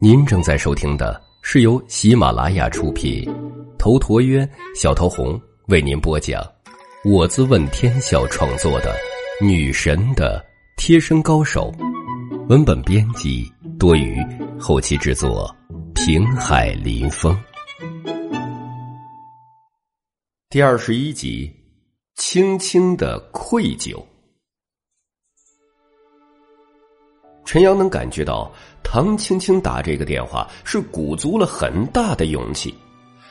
您正在收听的是由喜马拉雅出品，头陀渊、小桃红为您播讲，我自问天笑创作的《女神的贴身高手》，文本编辑多余，后期制作平海林风。第二十一集，轻轻的愧疚。陈阳能感觉到唐青青打这个电话是鼓足了很大的勇气，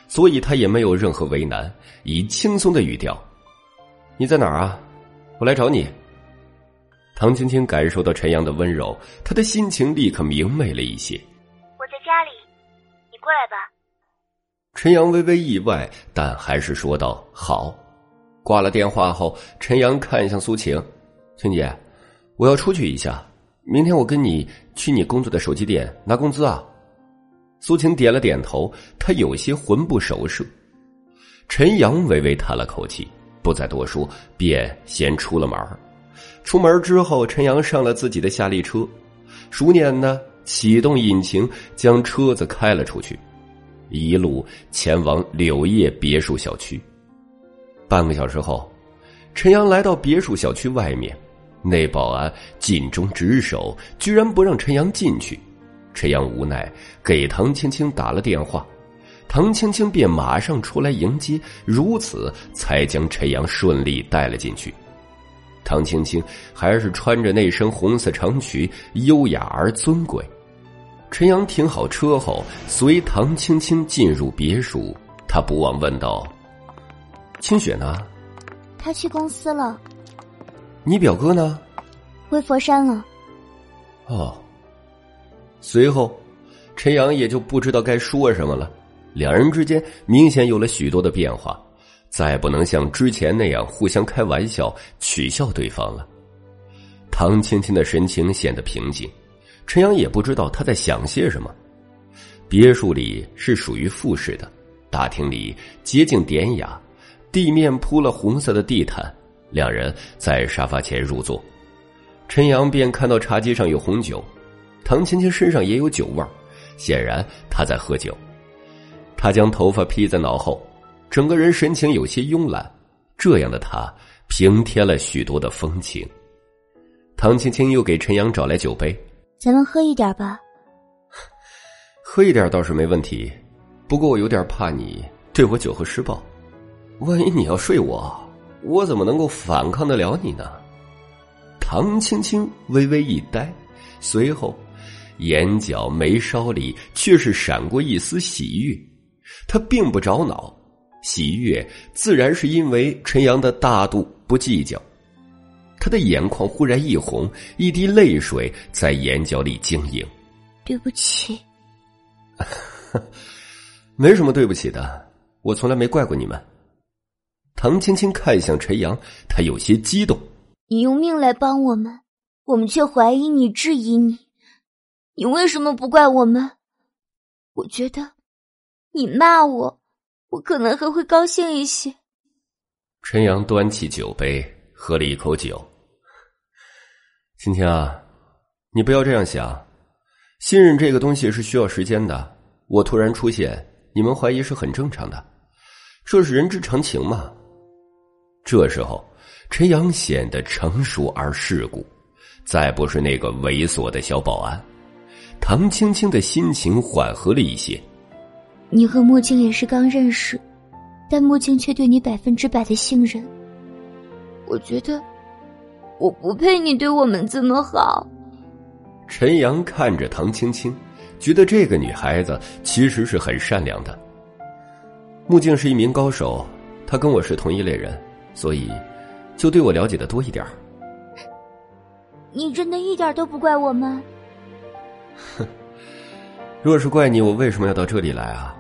所以他也没有任何为难，以轻松的语调：“你在哪儿啊？我来找你。”唐青青感受到陈阳的温柔，他的心情立刻明媚了一些。“我在家里，你过来吧。”陈阳微微意外，但还是说道：“好。”挂了电话后，陈阳看向苏晴：“青姐，我要出去一下。”明天我跟你去你工作的手机店拿工资啊！苏晴点了点头，她有些魂不守舍。陈阳微微叹了口气，不再多说，便先出了门。出门之后，陈阳上了自己的夏利车，熟练的启动引擎，将车子开了出去，一路前往柳叶别墅小区。半个小时后，陈阳来到别墅小区外面。那保安尽忠职守，居然不让陈阳进去。陈阳无奈，给唐青青打了电话，唐青青便马上出来迎接，如此才将陈阳顺利带了进去。唐青青还是穿着那身红色长裙，优雅而尊贵。陈阳停好车后，随唐青青进入别墅，他不忘问道：“清雪呢？”她去公司了。你表哥呢？回佛山了。哦。随后，陈阳也就不知道该说什么了。两人之间明显有了许多的变化，再不能像之前那样互相开玩笑、取笑对方了。唐青青的神情显得平静，陈阳也不知道他在想些什么。别墅里是属于复式的，大厅里洁净典雅，地面铺了红色的地毯。两人在沙发前入座，陈阳便看到茶几上有红酒，唐青青身上也有酒味儿，显然她在喝酒。她将头发披在脑后，整个人神情有些慵懒，这样的她平添了许多的风情。唐青青又给陈阳找来酒杯，咱们喝一点吧。喝一点倒是没问题，不过我有点怕你对我酒后施暴，万一你要睡我。我怎么能够反抗得了你呢？唐青青微微一呆，随后眼角眉梢里却是闪过一丝喜悦。他并不着恼，喜悦自然是因为陈阳的大度不计较。他的眼眶忽然一红，一滴泪水在眼角里晶莹。对不起，没什么对不起的，我从来没怪过你们。唐青青看向陈阳，她有些激动。你用命来帮我们，我们却怀疑你、质疑你，你为什么不怪我们？我觉得，你骂我，我可能还会高兴一些。陈阳端起酒杯，喝了一口酒。青青啊，你不要这样想，信任这个东西是需要时间的。我突然出现，你们怀疑是很正常的，这是人之常情嘛。这时候，陈阳显得成熟而世故，再不是那个猥琐的小保安。唐青青的心情缓和了一些。你和木镜也是刚认识，但木镜却对你百分之百的信任。我觉得，我不配你对我们这么好。陈阳看着唐青青，觉得这个女孩子其实是很善良的。木镜是一名高手，他跟我是同一类人。所以，就对我了解的多一点你真的一点都不怪我吗？哼，若是怪你，我为什么要到这里来啊？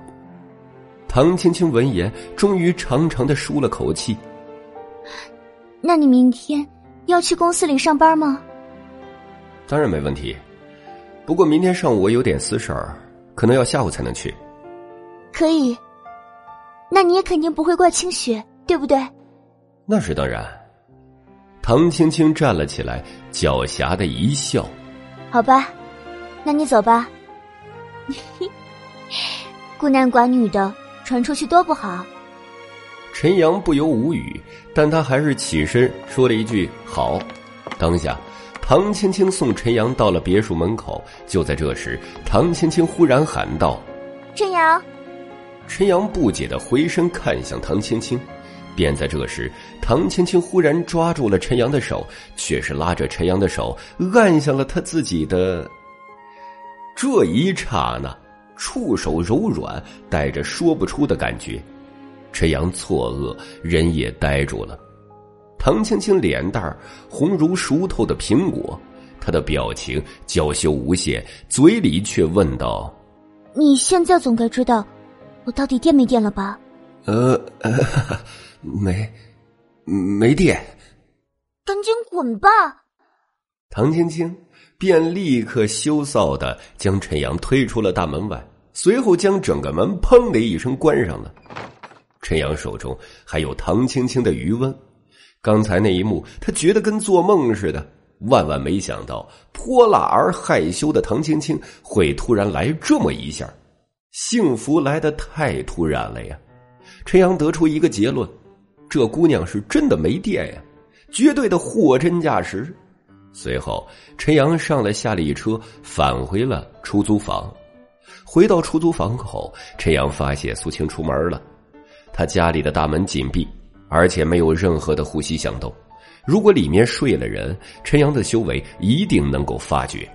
唐青青闻言，终于长长的舒了口气。那你明天要去公司里上班吗？当然没问题，不过明天上午我有点私事儿，可能要下午才能去。可以，那你也肯定不会怪清雪，对不对？那是当然。唐青青站了起来，狡黠的一笑：“好吧，那你走吧。孤男寡女的传出去多不好。陈阳不由无语，但他还是起身说了一句“好”。当下，唐青青送陈阳到了别墅门口。就在这时，唐青青忽然喊道：“陈阳！”陈阳不解的回身看向唐青青。便在这时，唐青青忽然抓住了陈阳的手，却是拉着陈阳的手按向了他自己的。这一刹那，触手柔软，带着说不出的感觉。陈阳错愕，人也呆住了。唐青青脸蛋红如熟透的苹果，她的表情娇羞无限，嘴里却问道：“你现在总该知道，我到底电没电了吧？”呃，没，没电。赶紧滚吧！唐青青便立刻羞臊的将陈阳推出了大门外，随后将整个门砰的一声关上了。陈阳手中还有唐青青的余温，刚才那一幕他觉得跟做梦似的，万万没想到泼辣而害羞的唐青青会突然来这么一下，幸福来的太突然了呀！陈阳得出一个结论：这姑娘是真的没电呀，绝对的货真价实。随后，陈阳上了夏利车，返回了出租房。回到出租房后，陈阳发现苏青出门了。他家里的大门紧闭，而且没有任何的呼吸响动。如果里面睡了人，陈阳的修为一定能够发觉。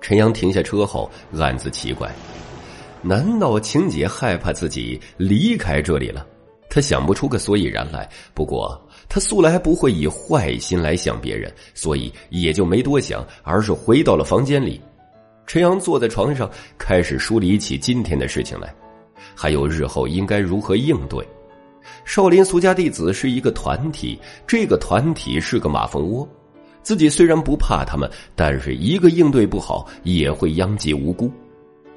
陈阳停下车后，暗自奇怪：难道晴姐害怕自己离开这里了？他想不出个所以然来。不过他素来不会以坏心来想别人，所以也就没多想，而是回到了房间里。陈阳坐在床上，开始梳理起今天的事情来。还有日后应该如何应对？少林俗家弟子是一个团体，这个团体是个马蜂窝。自己虽然不怕他们，但是一个应对不好，也会殃及无辜。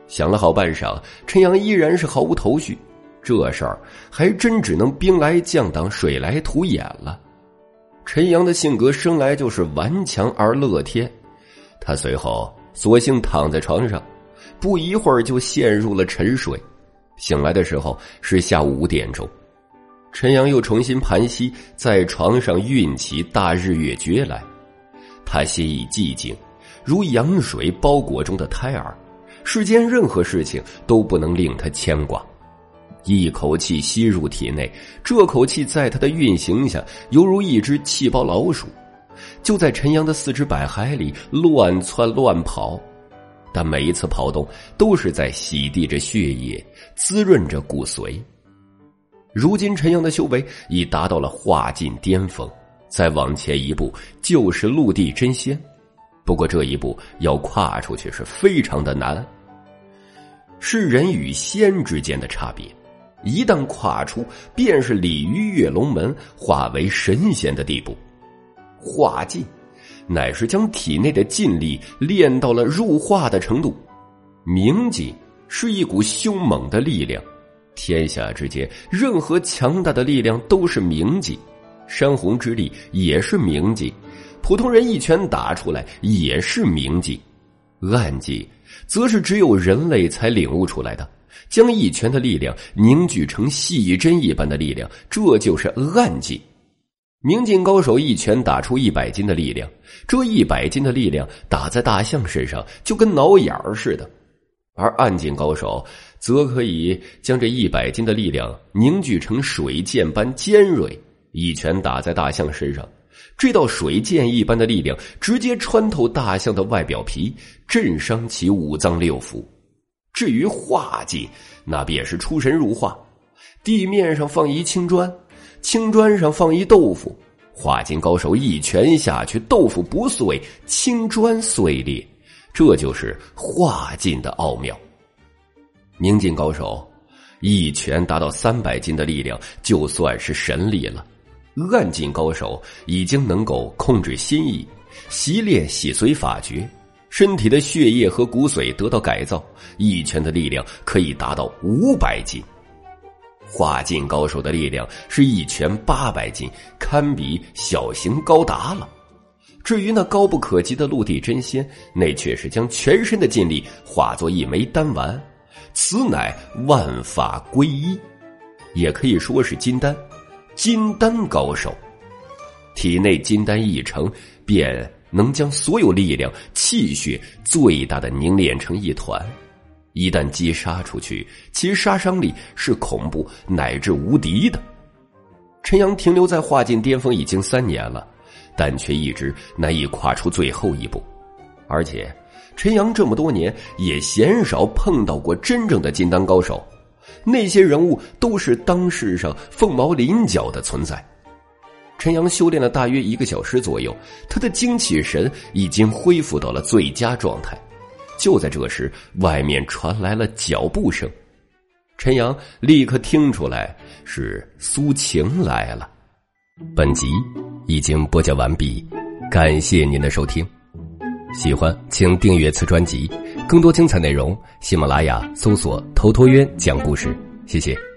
想了好半晌，陈阳依然是毫无头绪。这事儿还真只能兵来将挡，水来土掩了。陈阳的性格生来就是顽强而乐天，他随后索性躺在床上，不一会儿就陷入了沉睡。醒来的时候是下午五点钟，陈阳又重新盘膝在床上运起大日月诀来，他心已寂静，如羊水包裹中的胎儿，世间任何事情都不能令他牵挂。一口气吸入体内，这口气在他的运行下，犹如一只气包老鼠，就在陈阳的四肢百骸里乱窜乱跑。但每一次跑动都是在洗涤着血液，滋润着骨髓。如今陈阳的修为已达到了化境巅峰，再往前一步就是陆地真仙。不过这一步要跨出去是非常的难，是人与仙之间的差别。一旦跨出，便是鲤鱼跃龙门，化为神仙的地步。化境。乃是将体内的劲力练到了入化的程度，明劲是一股凶猛的力量，天下之间任何强大的力量都是明劲，山洪之力也是明劲，普通人一拳打出来也是明劲，暗劲则是只有人类才领悟出来的，将一拳的力量凝聚成细针一般的力量，这就是暗劲。明镜高手一拳打出一百斤的力量，这一百斤的力量打在大象身上就跟挠眼儿似的；而暗劲高手则可以将这一百斤的力量凝聚成水剑般尖锐，一拳打在大象身上，这道水剑一般的力量直接穿透大象的外表皮，震伤其五脏六腑。至于化劲，那便是出神入化，地面上放一青砖。青砖上放一豆腐，化金高手一拳下去，豆腐不碎，青砖碎裂，这就是化劲的奥妙。明镜高手一拳达到三百斤的力量，就算是神力了。暗劲高手已经能够控制心意，习练洗髓法诀，身体的血液和骨髓得到改造，一拳的力量可以达到五百斤。化劲高手的力量是一拳八百斤，堪比小型高达了。至于那高不可及的陆地真仙，那却是将全身的劲力化作一枚丹丸，此乃万法归一，也可以说是金丹，金丹高手。体内金丹一成，便能将所有力量、气血最大的凝练成一团，一旦击杀出去，其杀伤力是恐怖乃至无敌的。陈阳停留在化境巅峰已经三年了。但却一直难以跨出最后一步，而且陈阳这么多年也鲜少碰到过真正的金丹高手，那些人物都是当世上凤毛麟角的存在。陈阳修炼了大约一个小时左右，他的精气神已经恢复到了最佳状态。就在这时，外面传来了脚步声，陈阳立刻听出来是苏晴来了。本集。已经播讲完毕，感谢您的收听。喜欢请订阅此专辑，更多精彩内容，喜马拉雅搜索“头陀渊讲故事”。谢谢。